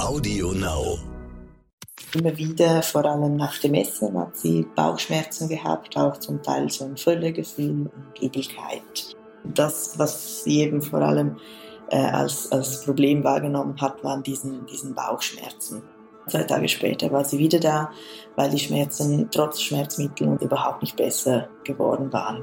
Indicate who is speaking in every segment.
Speaker 1: Audio Now.
Speaker 2: Immer wieder, vor allem nach dem Essen, hat sie Bauchschmerzen gehabt, auch zum Teil so ein Völlegefühl und Übelkeit. Das, was sie eben vor allem äh, als, als Problem wahrgenommen hat, waren diesen, diesen Bauchschmerzen. Zwei Tage später war sie wieder da, weil die Schmerzen trotz Schmerzmitteln überhaupt nicht besser geworden waren.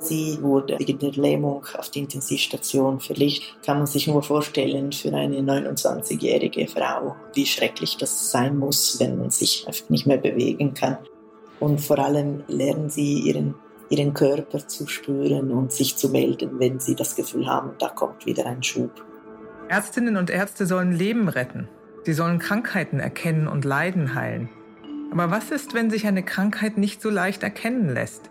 Speaker 2: Sie wurde wegen der Lähmung auf die Intensivstation verlegt. Kann man sich nur vorstellen für eine 29-jährige Frau, wie schrecklich das sein muss, wenn man sich einfach nicht mehr bewegen kann. Und vor allem lernen sie ihren, ihren Körper zu spüren und sich zu melden, wenn sie das Gefühl haben, da kommt wieder ein Schub.
Speaker 3: Ärztinnen und Ärzte sollen Leben retten. Sie sollen Krankheiten erkennen und Leiden heilen. Aber was ist, wenn sich eine Krankheit nicht so leicht erkennen lässt?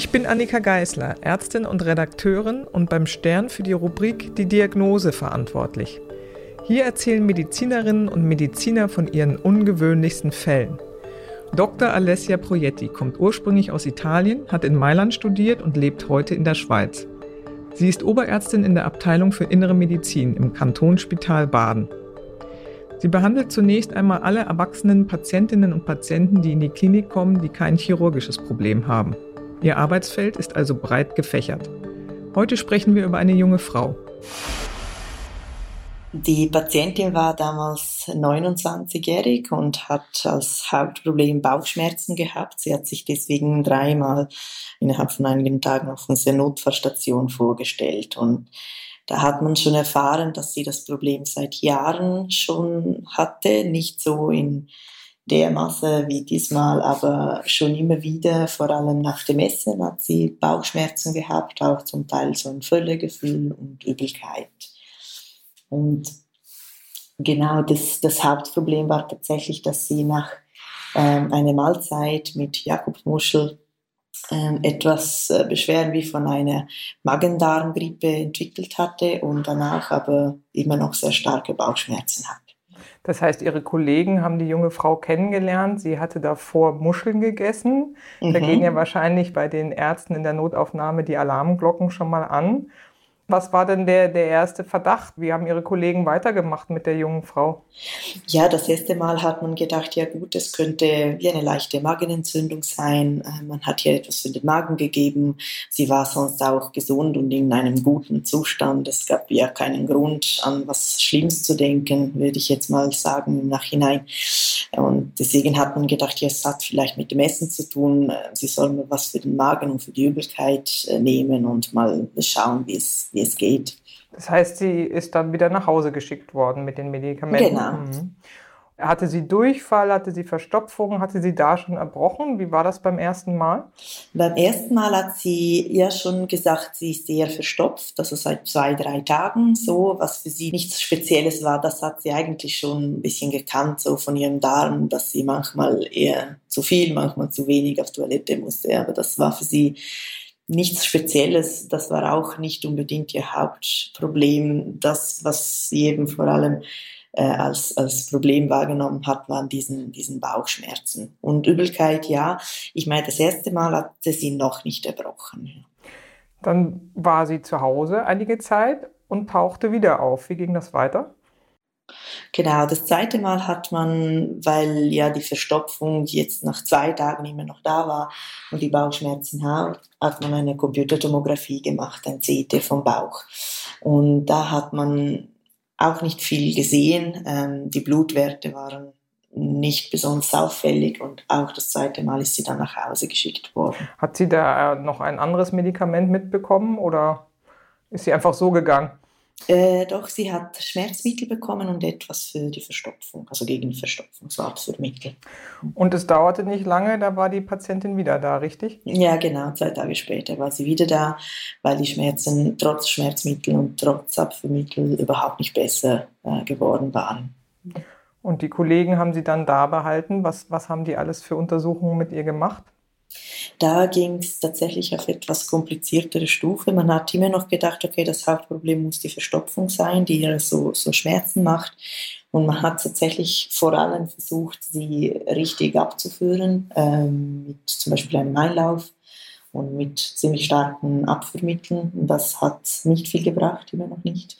Speaker 3: Ich bin Annika Geisler, Ärztin und Redakteurin und beim Stern für die Rubrik Die Diagnose verantwortlich. Hier erzählen Medizinerinnen und Mediziner von ihren ungewöhnlichsten Fällen. Dr. Alessia Proietti kommt ursprünglich aus Italien, hat in Mailand studiert und lebt heute in der Schweiz. Sie ist Oberärztin in der Abteilung für Innere Medizin im Kantonsspital Baden. Sie behandelt zunächst einmal alle erwachsenen Patientinnen und Patienten, die in die Klinik kommen, die kein chirurgisches Problem haben. Ihr Arbeitsfeld ist also breit gefächert. Heute sprechen wir über eine junge Frau.
Speaker 2: Die Patientin war damals 29-jährig und hat als Hauptproblem Bauchschmerzen gehabt. Sie hat sich deswegen dreimal innerhalb von einigen Tagen auf unserer Notfallstation vorgestellt. Und da hat man schon erfahren, dass sie das Problem seit Jahren schon hatte, nicht so in der Masse wie diesmal, aber schon immer wieder, vor allem nach dem Essen, hat sie Bauchschmerzen gehabt, auch zum Teil so ein Völlegefühl und Übelkeit. Und genau das, das Hauptproblem war tatsächlich, dass sie nach ähm, einer Mahlzeit mit Jakobsmuschel ähm, etwas äh, Beschwerden wie von einer Magen-Darm-Grippe entwickelt hatte und danach aber immer noch sehr starke Bauchschmerzen hat.
Speaker 3: Das heißt, ihre Kollegen haben die junge Frau kennengelernt. Sie hatte davor Muscheln gegessen. Mhm. Da gehen ja wahrscheinlich bei den Ärzten in der Notaufnahme die Alarmglocken schon mal an. Was war denn der, der erste Verdacht? Wie haben Ihre Kollegen weitergemacht mit der jungen Frau?
Speaker 2: Ja, das erste Mal hat man gedacht, ja gut, es könnte wie eine leichte Magenentzündung sein. Äh, man hat ihr etwas für den Magen gegeben. Sie war sonst auch gesund und in einem guten Zustand. Es gab ja keinen Grund, an was Schlimmes zu denken, würde ich jetzt mal sagen im Nachhinein. Und deswegen hat man gedacht, ja, es hat vielleicht mit dem Essen zu tun. Äh, sie soll mal was für den Magen und für die Übelkeit äh, nehmen und mal schauen, wie es, wie es geht.
Speaker 3: Das heißt, sie ist dann wieder nach Hause geschickt worden mit den Medikamenten.
Speaker 2: Genau.
Speaker 3: Mhm. Hatte sie Durchfall, hatte sie Verstopfung, hatte sie da schon erbrochen? Wie war das beim ersten Mal?
Speaker 2: Beim ersten Mal hat sie ja schon gesagt, sie ist sehr verstopft, also seit zwei, drei Tagen so, was für sie nichts Spezielles war. Das hat sie eigentlich schon ein bisschen gekannt, so von ihrem Darm, dass sie manchmal eher zu viel, manchmal zu wenig auf Toilette musste. Aber das war für sie nichts Spezielles. Das war auch nicht unbedingt ihr Hauptproblem. Das, was sie eben vor allem äh, als, als Problem wahrgenommen hat, waren diesen, diesen Bauchschmerzen. Und Übelkeit, ja. Ich meine, das erste Mal hatte sie noch nicht erbrochen.
Speaker 3: Dann war sie zu Hause einige Zeit und tauchte wieder auf. Wie ging das weiter?
Speaker 2: Genau, das zweite Mal hat man, weil ja die Verstopfung jetzt nach zwei Tagen immer noch da war und die Bauchschmerzen hat, hat man eine Computertomographie gemacht, ein CT vom Bauch. Und da hat man auch nicht viel gesehen. Ähm, die Blutwerte waren nicht besonders auffällig und auch das zweite Mal ist sie dann nach Hause geschickt worden.
Speaker 3: Hat sie da noch ein anderes Medikament mitbekommen oder ist sie einfach so gegangen?
Speaker 2: Äh, doch, sie hat Schmerzmittel bekommen und etwas für die Verstopfung, also gegen Verstopfungsartmittel.
Speaker 3: Und es dauerte nicht lange, da war die Patientin wieder da, richtig?
Speaker 2: Ja, genau. Zwei Tage später war sie wieder da, weil die Schmerzen trotz Schmerzmittel und trotz Abführmittel überhaupt nicht besser äh, geworden waren.
Speaker 3: Und die Kollegen haben Sie dann da behalten. Was, was haben die alles für Untersuchungen mit ihr gemacht?
Speaker 2: Da ging es tatsächlich auf etwas kompliziertere Stufe. Man hat immer noch gedacht, okay, das Hauptproblem muss die Verstopfung sein, die ihr so, so Schmerzen macht. Und man hat tatsächlich vor allem versucht, sie richtig abzuführen, ähm, mit zum Beispiel einem Einlauf und mit ziemlich starken Abführmitteln. Das hat nicht viel gebracht, immer noch nicht.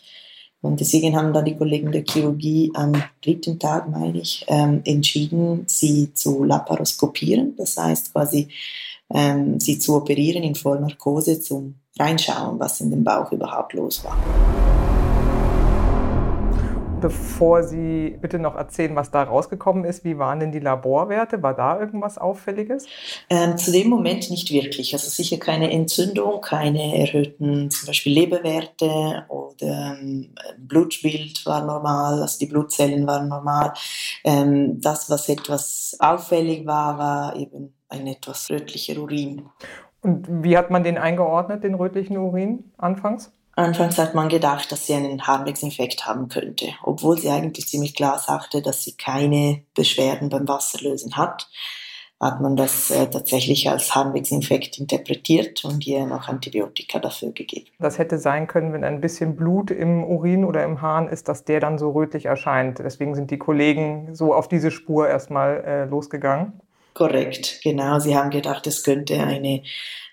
Speaker 2: Und deswegen haben dann die Kollegen der Chirurgie am dritten Tag, meine ich, ähm, entschieden, sie zu laparoskopieren. Das heißt quasi, ähm, sie zu operieren in Vollnarkose zum Reinschauen, was in dem Bauch überhaupt los war
Speaker 3: bevor Sie bitte noch erzählen, was da rausgekommen ist, wie waren denn die Laborwerte? War da irgendwas Auffälliges?
Speaker 2: Ähm, zu dem Moment nicht wirklich. Also sicher keine Entzündung, keine erhöhten zum Beispiel Leberwerte oder ähm, Blutbild war normal, also die Blutzellen waren normal. Ähm, das, was etwas auffällig war, war eben ein etwas rötlicher Urin.
Speaker 3: Und wie hat man den eingeordnet, den rötlichen Urin anfangs?
Speaker 2: Anfangs hat man gedacht, dass sie einen Harnwegsinfekt haben könnte, obwohl sie eigentlich ziemlich klar sagte, dass sie keine Beschwerden beim Wasserlösen hat hat man das äh, tatsächlich als Harnwegsinfekt interpretiert und ihr noch Antibiotika dafür gegeben.
Speaker 3: Das hätte sein können, wenn ein bisschen Blut im Urin oder im Hahn ist, dass der dann so rötlich erscheint. Deswegen sind die Kollegen so auf diese Spur erstmal äh, losgegangen.
Speaker 2: Korrekt, genau. Sie haben gedacht, es könnte eine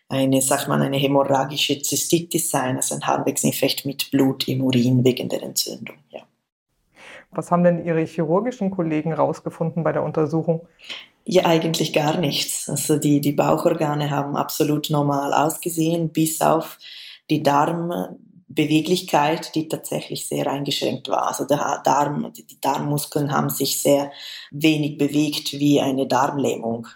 Speaker 2: eine, sagt man, eine hämorrhagische Zystitis sein, also ein Harnwegsinfekt mit Blut im Urin wegen der Entzündung. Ja.
Speaker 3: Was haben denn Ihre chirurgischen Kollegen rausgefunden bei der Untersuchung?
Speaker 2: Ja, eigentlich gar nichts. Also die, die Bauchorgane haben absolut normal ausgesehen, bis auf die Darmbeweglichkeit, die tatsächlich sehr eingeschränkt war. Also der Darm, die Darmmuskeln haben sich sehr wenig bewegt wie eine Darmlähmung.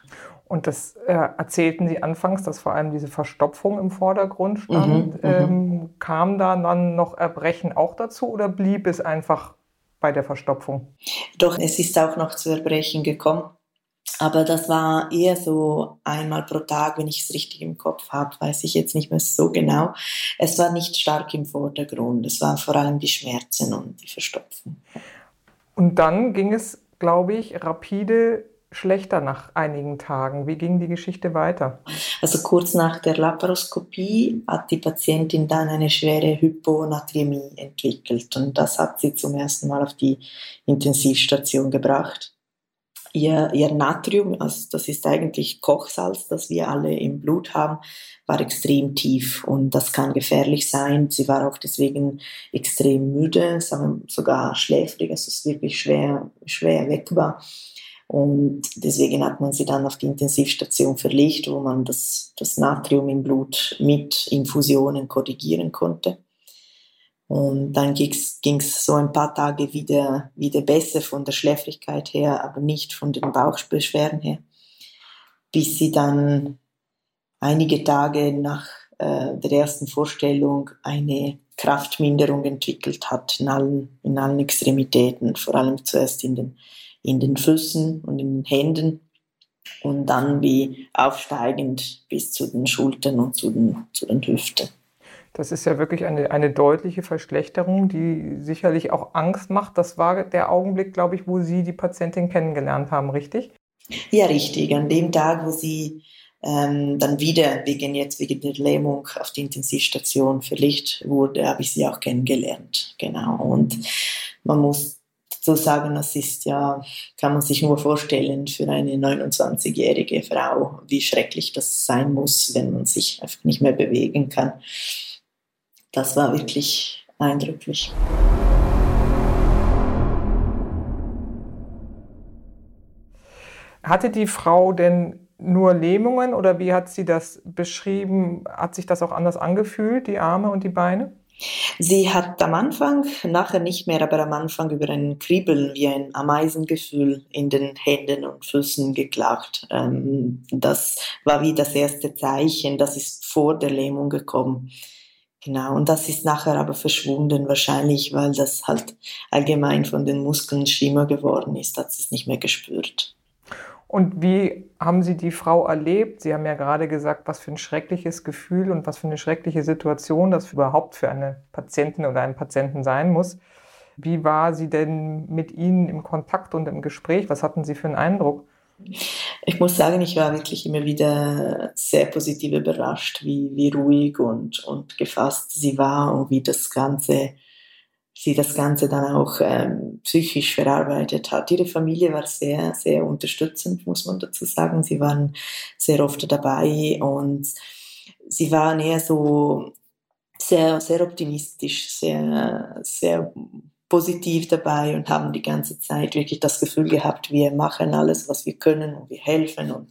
Speaker 3: Und das äh, erzählten Sie anfangs, dass vor allem diese Verstopfung im Vordergrund stand. Mhm, ähm, kam da dann noch Erbrechen auch dazu oder blieb es einfach bei der Verstopfung?
Speaker 2: Doch, es ist auch noch zu Erbrechen gekommen. Aber das war eher so einmal pro Tag, wenn ich es richtig im Kopf habe, weiß ich jetzt nicht mehr so genau. Es war nicht stark im Vordergrund. Es waren vor allem die Schmerzen und die Verstopfung.
Speaker 3: Und dann ging es, glaube ich, rapide schlechter nach einigen Tagen. Wie ging die Geschichte weiter?
Speaker 2: Also kurz nach der Laparoskopie hat die Patientin dann eine schwere Hyponatremie entwickelt und das hat sie zum ersten Mal auf die Intensivstation gebracht. Ihr, ihr Natrium, also das ist eigentlich Kochsalz, das wir alle im Blut haben, war extrem tief und das kann gefährlich sein. Sie war auch deswegen extrem müde, sogar schläfrig, also es ist wirklich schwer, schwer weckbar. Und deswegen hat man sie dann auf die Intensivstation verlegt, wo man das, das Natrium im Blut mit Infusionen korrigieren konnte. Und dann ging es so ein paar Tage wieder, wieder besser von der Schläfrigkeit her, aber nicht von den Bauchbeschwerden her, bis sie dann einige Tage nach äh, der ersten Vorstellung eine Kraftminderung entwickelt hat in allen, in allen Extremitäten, vor allem zuerst in den in den Füßen und in den Händen und dann wie aufsteigend bis zu den Schultern und zu den, zu den Hüften.
Speaker 3: Das ist ja wirklich eine, eine deutliche Verschlechterung, die sicherlich auch Angst macht. Das war der Augenblick, glaube ich, wo Sie die Patientin kennengelernt haben, richtig?
Speaker 2: Ja, richtig. An dem Tag, wo sie ähm, dann wieder wegen jetzt wegen der Lähmung auf die Intensivstation verlegt wurde, habe ich sie auch kennengelernt. Genau. Und man muss so sagen, das ist ja, kann man sich nur vorstellen für eine 29-jährige Frau, wie schrecklich das sein muss, wenn man sich einfach nicht mehr bewegen kann. Das war wirklich eindrücklich.
Speaker 3: Hatte die Frau denn nur Lähmungen oder wie hat sie das beschrieben? Hat sich das auch anders angefühlt, die Arme und die Beine?
Speaker 2: Sie hat am Anfang, nachher nicht mehr, aber am Anfang über ein Kribbeln wie ein Ameisengefühl in den Händen und Füßen geklagt. Ähm, das war wie das erste Zeichen, das ist vor der Lähmung gekommen. Genau, und das ist nachher aber verschwunden, wahrscheinlich, weil das halt allgemein von den Muskeln schlimmer geworden ist, hat sie es nicht mehr gespürt.
Speaker 3: Und wie haben Sie die Frau erlebt? Sie haben ja gerade gesagt, was für ein schreckliches Gefühl und was für eine schreckliche Situation das überhaupt für eine Patientin oder einen Patienten sein muss. Wie war sie denn mit Ihnen im Kontakt und im Gespräch? Was hatten Sie für einen Eindruck?
Speaker 2: Ich muss sagen, ich war wirklich immer wieder sehr positiv überrascht, wie, wie ruhig und, und gefasst sie war und wie das Ganze, sie das Ganze dann auch ähm, psychisch verarbeitet hat. Ihre Familie war sehr, sehr unterstützend, muss man dazu sagen. Sie waren sehr oft dabei und sie waren eher so sehr, sehr optimistisch, sehr, sehr positiv dabei und haben die ganze Zeit wirklich das Gefühl gehabt, wir machen alles, was wir können und wir helfen. Und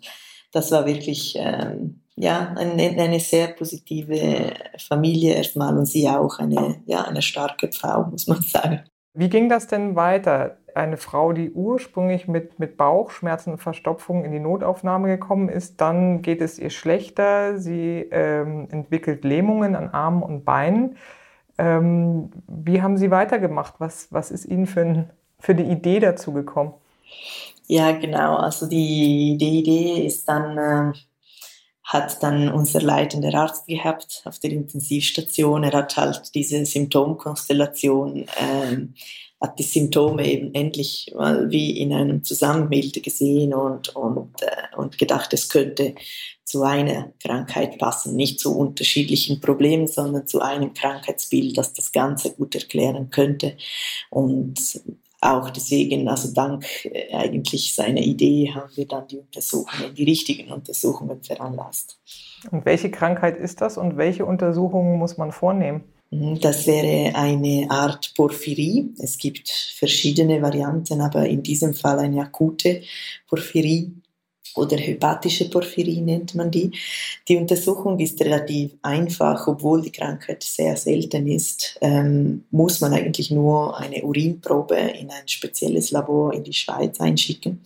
Speaker 2: das war wirklich ähm, ja, eine, eine sehr positive Familie erstmal und sie auch eine, ja, eine starke Frau, muss man sagen.
Speaker 3: Wie ging das denn weiter? Eine Frau, die ursprünglich mit, mit Bauchschmerzen und Verstopfung in die Notaufnahme gekommen ist, dann geht es ihr schlechter, sie ähm, entwickelt Lähmungen an Armen und Beinen. Ähm, wie haben Sie weitergemacht? Was, was ist Ihnen für, ein, für die Idee dazu gekommen?
Speaker 2: Ja, genau. Also die, die Idee ist dann, äh, hat dann unser leitender Arzt gehabt auf der Intensivstation. Er hat halt diese Symptomkonstellation äh, hat die Symptome eben endlich mal wie in einem Zusammenbild gesehen und, und, äh, und gedacht, es könnte zu einer Krankheit passen, nicht zu unterschiedlichen Problemen, sondern zu einem Krankheitsbild, das das Ganze gut erklären könnte. Und auch deswegen, also dank äh, eigentlich seiner Idee, haben wir dann die Untersuchungen, die richtigen Untersuchungen veranlasst.
Speaker 3: Und welche Krankheit ist das und welche Untersuchungen muss man vornehmen?
Speaker 2: Mhm, das wäre eine Art Porphyrie. Es gibt verschiedene Varianten, aber in diesem Fall eine akute Porphyrie oder hepatische Porphyrie nennt man die. Die Untersuchung ist relativ einfach, obwohl die Krankheit sehr selten ist, ähm, muss man eigentlich nur eine Urinprobe in ein spezielles Labor in die Schweiz einschicken.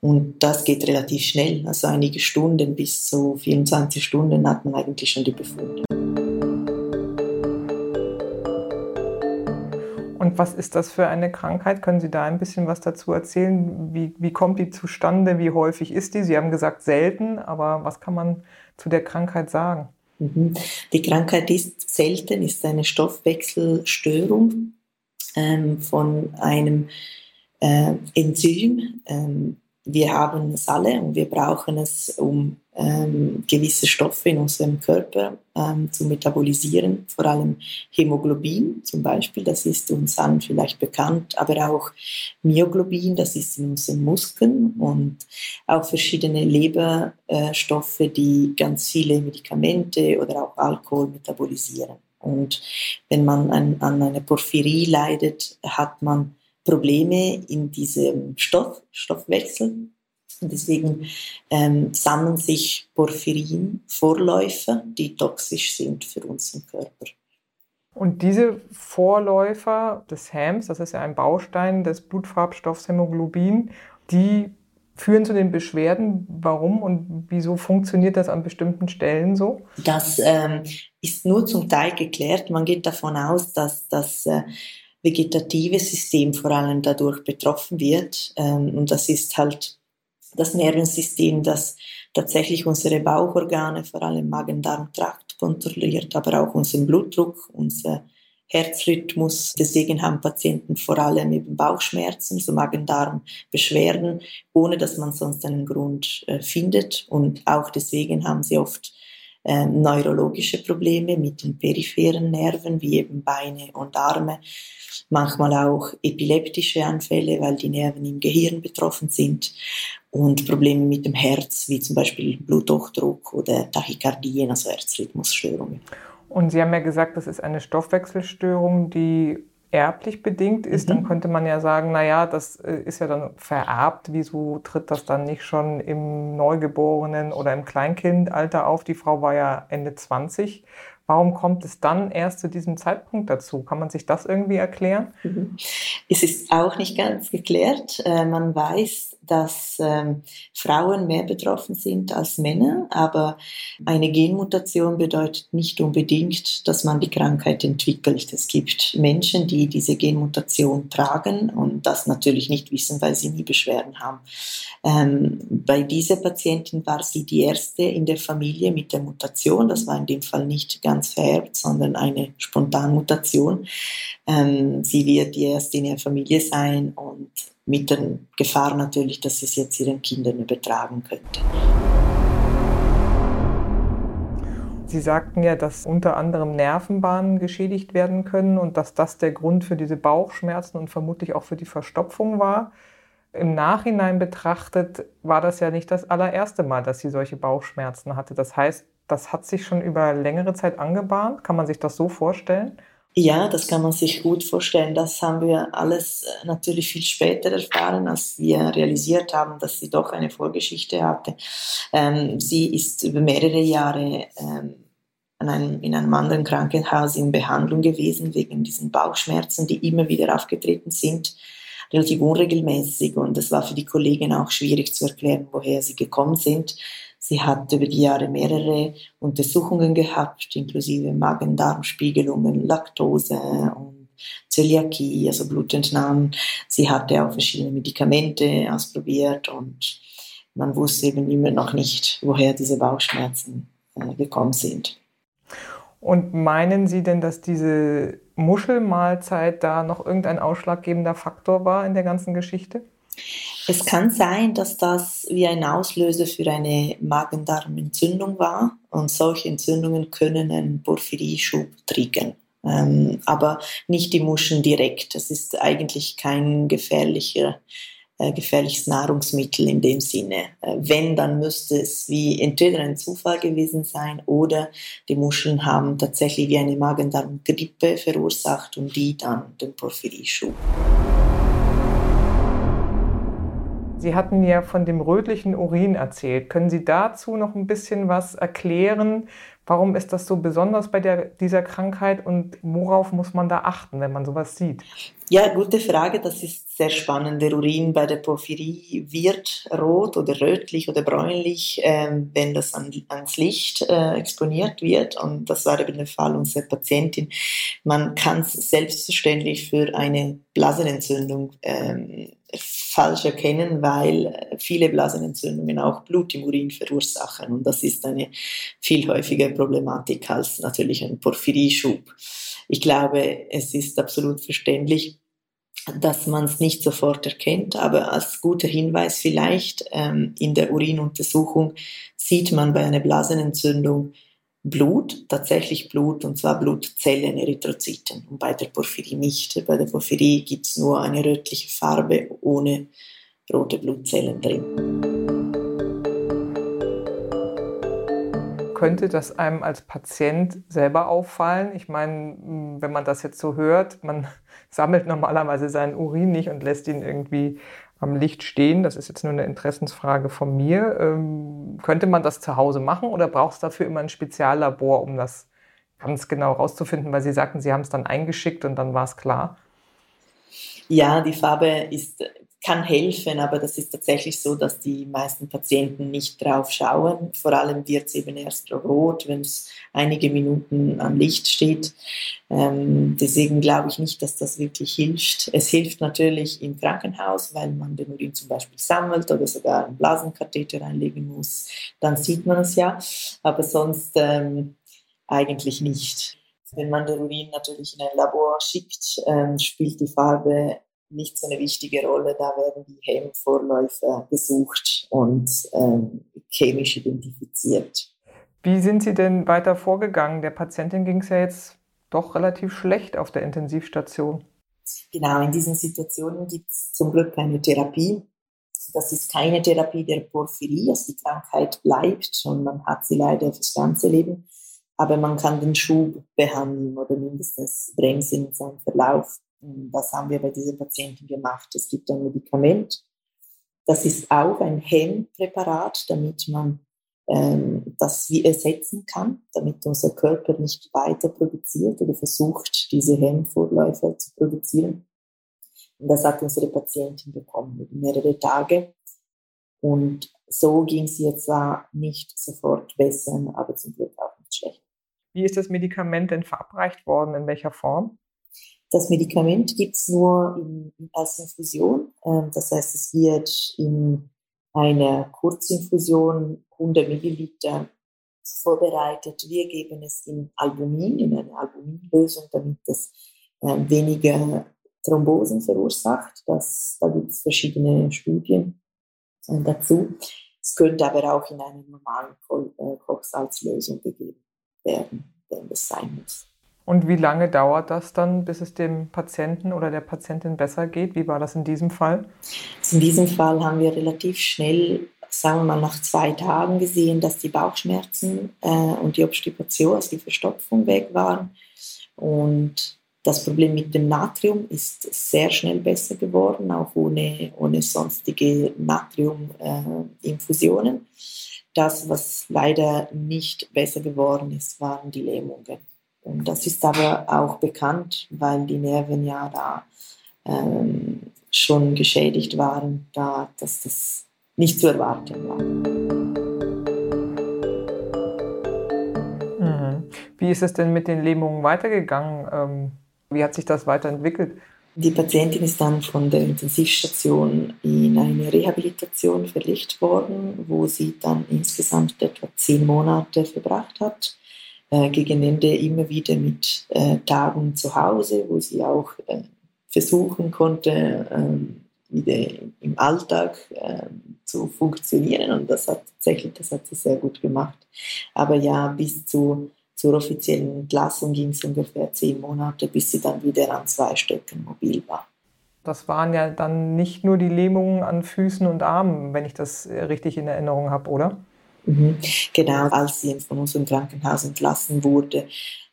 Speaker 2: Und das geht relativ schnell, also einige Stunden bis zu 24 Stunden hat man eigentlich schon die Befunde.
Speaker 3: Und was ist das für eine Krankheit? Können Sie da ein bisschen was dazu erzählen? Wie, wie kommt die zustande? Wie häufig ist die? Sie haben gesagt selten, aber was kann man zu der Krankheit sagen?
Speaker 2: Mhm. Die Krankheit ist selten, ist eine Stoffwechselstörung ähm, von einem äh, Enzym. Ähm, wir haben es alle und wir brauchen es, um ähm, gewisse Stoffe in unserem Körper ähm, zu metabolisieren, vor allem Hämoglobin zum Beispiel, das ist uns allen vielleicht bekannt, aber auch Myoglobin, das ist in unseren Muskeln und auch verschiedene Leberstoffe, die ganz viele Medikamente oder auch Alkohol metabolisieren. Und wenn man an, an eine Porphyrie leidet, hat man Probleme in diesem Stoff, Stoffwechsel und deswegen ähm, sammeln sich Porphyrin-Vorläufer, die toxisch sind für unseren Körper.
Speaker 3: Und diese Vorläufer des HAMs, das ist ja ein Baustein des Blutfarbstoffs Hämoglobin, die führen zu den Beschwerden. Warum und wieso funktioniert das an bestimmten Stellen so?
Speaker 2: Das ähm, ist nur zum Teil geklärt. Man geht davon aus, dass das äh, vegetative System vor allem dadurch betroffen wird. Ähm, und das ist halt das Nervensystem, das tatsächlich unsere Bauchorgane, vor allem Magen-Darm-Trakt kontrolliert, aber auch unseren Blutdruck, unser Herzrhythmus. Deswegen haben Patienten vor allem eben Bauchschmerzen, so Magen-Darm-Beschwerden, ohne dass man sonst einen Grund äh, findet. Und auch deswegen haben sie oft äh, neurologische Probleme mit den peripheren Nerven, wie eben Beine und Arme manchmal auch epileptische Anfälle, weil die Nerven im Gehirn betroffen sind und Probleme mit dem Herz, wie zum Beispiel Bluthochdruck oder Tachykardien, also Herzrhythmusstörungen.
Speaker 3: Und Sie haben ja gesagt, das ist eine Stoffwechselstörung, die erblich bedingt ist, mhm. dann könnte man ja sagen, naja, das äh, ist ja dann vererbt. Wieso tritt das dann nicht schon im Neugeborenen oder im Kleinkindalter auf? Die Frau war ja Ende 20. Warum kommt es dann erst zu diesem Zeitpunkt dazu? Kann man sich das irgendwie erklären?
Speaker 2: Mhm. Es ist auch nicht ganz geklärt. Äh, man weiß, dass ähm, Frauen mehr betroffen sind als Männer, aber eine Genmutation bedeutet nicht unbedingt, dass man die Krankheit entwickelt. Es gibt Menschen, die diese Genmutation tragen und das natürlich nicht wissen, weil sie nie Beschwerden haben. Ähm, bei dieser Patientin war sie die erste in der Familie mit der Mutation. Das war in dem Fall nicht ganz vererbt, sondern eine Spontanmutation. Ähm, sie wird die erste in ihrer Familie sein und mit der Gefahr natürlich, dass sie es jetzt ihren Kindern übertragen könnte.
Speaker 3: Sie sagten ja, dass unter anderem Nervenbahnen geschädigt werden können und dass das der Grund für diese Bauchschmerzen und vermutlich auch für die Verstopfung war. Im Nachhinein betrachtet war das ja nicht das allererste Mal, dass sie solche Bauchschmerzen hatte. Das heißt, das hat sich schon über längere Zeit angebahnt. Kann man sich das so vorstellen?
Speaker 2: Ja, das kann man sich gut vorstellen. Das haben wir alles äh, natürlich viel später erfahren, als wir realisiert haben, dass sie doch eine Vorgeschichte hatte. Ähm, sie ist über mehrere Jahre ähm, einem, in einem anderen Krankenhaus in Behandlung gewesen wegen diesen Bauchschmerzen, die immer wieder aufgetreten sind, relativ unregelmäßig. Und es war für die Kollegen auch schwierig zu erklären, woher sie gekommen sind. Sie hat über die Jahre mehrere Untersuchungen gehabt, inklusive Magen-Darm-Spiegelungen, Laktose und Zöliakie, also Blutentnahmen. Sie hatte auch verschiedene Medikamente ausprobiert und man wusste eben immer noch nicht, woher diese Bauchschmerzen äh, gekommen sind.
Speaker 3: Und meinen Sie denn, dass diese Muschelmahlzeit da noch irgendein ausschlaggebender Faktor war in der ganzen Geschichte?
Speaker 2: Es kann sein, dass das wie ein Auslöser für eine Magen-Darm-Entzündung war und solche Entzündungen können einen Porphyrieschub triggern. Ähm, aber nicht die Muscheln direkt. Das ist eigentlich kein gefährlicher äh, gefährliches Nahrungsmittel in dem Sinne. Äh, wenn, dann müsste es wie entweder ein Zufall gewesen sein oder die Muscheln haben tatsächlich wie eine Magen-Darm-Grippe verursacht und die dann den Porphyrieschub.
Speaker 3: Sie hatten ja von dem rötlichen Urin erzählt. Können Sie dazu noch ein bisschen was erklären? Warum ist das so besonders bei der, dieser Krankheit und worauf muss man da achten, wenn man sowas sieht?
Speaker 2: Ja, gute Frage. Das ist sehr spannend. Der Urin bei der Porphyrie wird rot oder rötlich oder bräunlich, äh, wenn das an, ans Licht äh, exponiert wird. Und das war eben der Fall unserer Patientin. Man kann es selbstverständlich für eine Blasenentzündung ähm, falsch erkennen, weil viele Blasenentzündungen auch Blut im Urin verursachen. Und das ist eine viel häufigere Problematik als natürlich ein Porphyrieschub. Ich glaube, es ist absolut verständlich, dass man es nicht sofort erkennt, aber als guter Hinweis vielleicht ähm, in der Urinuntersuchung sieht man bei einer Blasenentzündung Blut, tatsächlich Blut, und zwar Blutzellen, Erythrozyten, und bei der Porphyrie nicht. Bei der Porphyrie gibt es nur eine rötliche Farbe ohne rote Blutzellen drin.
Speaker 3: Könnte das einem als Patient selber auffallen? Ich meine, wenn man das jetzt so hört, man sammelt normalerweise seinen Urin nicht und lässt ihn irgendwie am Licht stehen. Das ist jetzt nur eine Interessensfrage von mir. Ähm, könnte man das zu Hause machen oder braucht es dafür immer ein Speziallabor, um das ganz genau rauszufinden? Weil Sie sagten, Sie haben es dann eingeschickt und dann war es klar.
Speaker 2: Ja, die Farbe ist kann helfen, aber das ist tatsächlich so, dass die meisten Patienten nicht drauf schauen. Vor allem wird es eben erst rot, wenn es einige Minuten am Licht steht. Ähm, deswegen glaube ich nicht, dass das wirklich hilft. Es hilft natürlich im Krankenhaus, weil man den Urin zum Beispiel sammelt oder sogar einen Blasenkatheter einlegen muss. Dann sieht man es ja, aber sonst ähm, eigentlich nicht. Wenn man den Urin natürlich in ein Labor schickt, ähm, spielt die Farbe nicht so eine wichtige Rolle. Da werden die Hemmvorläufe gesucht und ähm, chemisch identifiziert.
Speaker 3: Wie sind Sie denn weiter vorgegangen? Der Patientin ging es ja jetzt doch relativ schlecht auf der Intensivstation.
Speaker 2: Genau, in diesen Situationen gibt es zum Glück keine Therapie. Das ist keine Therapie der Porphyrie, also die Krankheit bleibt und man hat sie leider das ganze Leben. Aber man kann den Schub behandeln oder mindestens bremsen in seinem Verlauf. Das haben wir bei dieser Patientin gemacht. Es gibt ein Medikament, das ist auch ein Hemmpräparat, damit man ähm, das ersetzen kann, damit unser Körper nicht weiter produziert oder versucht, diese Hemmvorläufe zu produzieren. Und das hat unsere Patientin bekommen, mehrere Tage. Und so ging es ihr zwar nicht sofort besser, aber zum Glück auch nicht schlecht.
Speaker 3: Wie ist das Medikament denn verabreicht worden? In welcher Form?
Speaker 2: Das Medikament gibt es nur in, als Infusion. Ähm, das heißt, es wird in einer Kurzinfusion 100 Milliliter vorbereitet. Wir geben es in Albumin, in eine Albuminlösung, damit es äh, weniger Thrombosen verursacht. Das, da gibt es verschiedene Studien äh, dazu. Es könnte aber auch in einer normalen äh, Kochsalzlösung gegeben werden, wenn das sein muss.
Speaker 3: Und wie lange dauert das dann, bis es dem Patienten oder der Patientin besser geht? Wie war das in diesem Fall?
Speaker 2: In diesem Fall haben wir relativ schnell, sagen wir mal nach zwei Tagen gesehen, dass die Bauchschmerzen äh, und die Obstipation, also die Verstopfung weg waren. Und das Problem mit dem Natrium ist sehr schnell besser geworden, auch ohne, ohne sonstige Natriuminfusionen. Äh, das, was leider nicht besser geworden ist, waren die Lähmungen. Und das ist aber auch bekannt, weil die Nerven ja da ähm, schon geschädigt waren, da, dass das nicht zu erwarten war.
Speaker 3: Mhm. Wie ist es denn mit den Lähmungen weitergegangen? Ähm wie hat sich das weiterentwickelt?
Speaker 2: Die Patientin ist dann von der Intensivstation in eine Rehabilitation verlegt worden, wo sie dann insgesamt etwa zehn Monate verbracht hat. Äh, gegen Ende immer wieder mit äh, Tagen zu Hause, wo sie auch äh, versuchen konnte, ähm, wieder im Alltag ähm, zu funktionieren. Und das hat tatsächlich, das hat sie sehr gut gemacht. Aber ja, bis zu zur offiziellen Entlassung ging es ungefähr zehn Monate, bis sie dann wieder an zwei Stöcken mobil war.
Speaker 3: Das waren ja dann nicht nur die Lähmungen an Füßen und Armen, wenn ich das richtig in Erinnerung habe, oder?
Speaker 2: Mhm. Genau, als sie von unserem Krankenhaus entlassen wurde,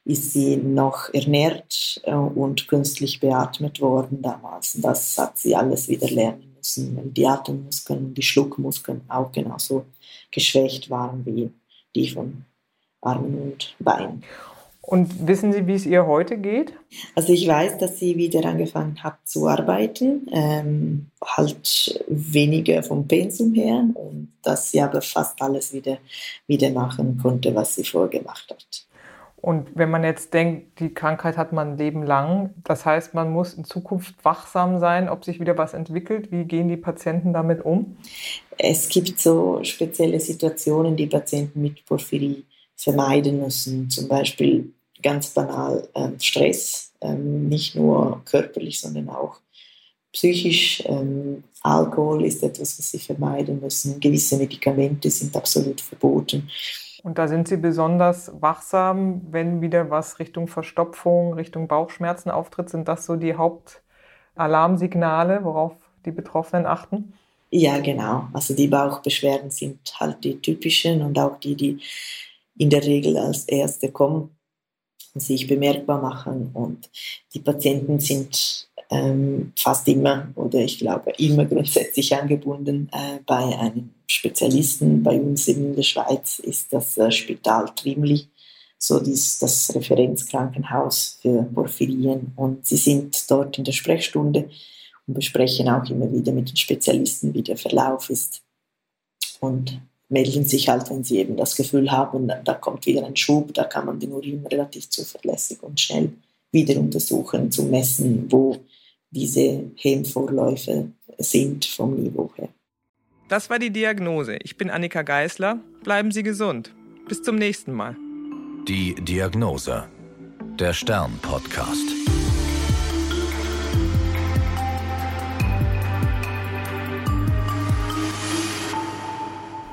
Speaker 2: ist sie noch ernährt äh, und künstlich beatmet worden damals. Das hat sie alles wieder lernen müssen, die Atemmuskeln, die Schluckmuskeln auch genauso geschwächt waren wie die von Armen und Beinen.
Speaker 3: Und wissen Sie, wie es ihr heute geht?
Speaker 2: Also ich weiß, dass sie wieder angefangen hat zu arbeiten, ähm, halt weniger vom Pensum her und dass sie aber fast alles wieder, wieder machen konnte, was sie vorgemacht hat.
Speaker 3: Und wenn man jetzt denkt, die Krankheit hat man ein Leben lang, das heißt, man muss in Zukunft wachsam sein, ob sich wieder was entwickelt. Wie gehen die Patienten damit um?
Speaker 2: Es gibt so spezielle Situationen, die Patienten mit Porphyrie vermeiden müssen. Zum Beispiel ganz banal ähm, Stress, ähm, nicht nur körperlich, sondern auch psychisch. Ähm, Alkohol ist etwas, was sie vermeiden müssen. Gewisse Medikamente sind absolut verboten.
Speaker 3: Und da sind Sie besonders wachsam, wenn wieder was Richtung Verstopfung, Richtung Bauchschmerzen auftritt. Sind das so die Hauptalarmsignale, worauf die Betroffenen achten?
Speaker 2: Ja, genau. Also die Bauchbeschwerden sind halt die typischen und auch die, die in der Regel als Erste kommen sich bemerkbar machen. Und die Patienten sind ähm, fast immer oder ich glaube immer grundsätzlich angebunden äh, bei einem Spezialisten. Bei uns in der Schweiz ist das äh, Spital Trimli, so dies, das Referenzkrankenhaus für Porphyrien. Und sie sind dort in der Sprechstunde und besprechen auch immer wieder mit den Spezialisten, wie der Verlauf ist. Und melden sich halt, wenn sie eben das Gefühl haben, da kommt wieder ein Schub, da kann man den Urin relativ zuverlässig und schnell wieder untersuchen, zu messen, wo diese Hemmvorläufe sind vom Niveau her.
Speaker 3: Das war die Diagnose. Ich bin Annika Geißler. Bleiben Sie gesund. Bis zum nächsten Mal.
Speaker 1: Die Diagnose. Der Stern-Podcast.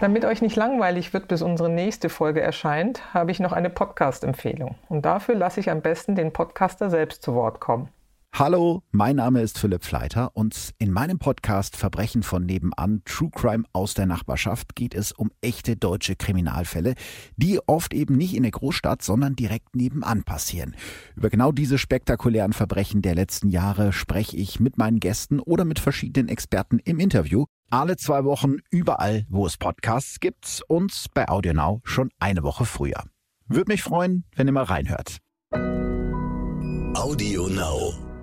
Speaker 3: Damit euch nicht langweilig wird, bis unsere nächste Folge erscheint, habe ich noch eine Podcast-Empfehlung. Und dafür lasse ich am besten den Podcaster selbst zu Wort kommen.
Speaker 4: Hallo, mein Name ist Philipp Fleiter und in meinem Podcast Verbrechen von nebenan, True Crime aus der Nachbarschaft geht es um echte deutsche Kriminalfälle, die oft eben nicht in der Großstadt, sondern direkt nebenan passieren. Über genau diese spektakulären Verbrechen der letzten Jahre spreche ich mit meinen Gästen oder mit verschiedenen Experten im Interview. Alle zwei Wochen überall, wo es Podcasts gibt und bei AudioNow schon eine Woche früher. Würde mich freuen, wenn ihr mal reinhört.
Speaker 1: AudioNow.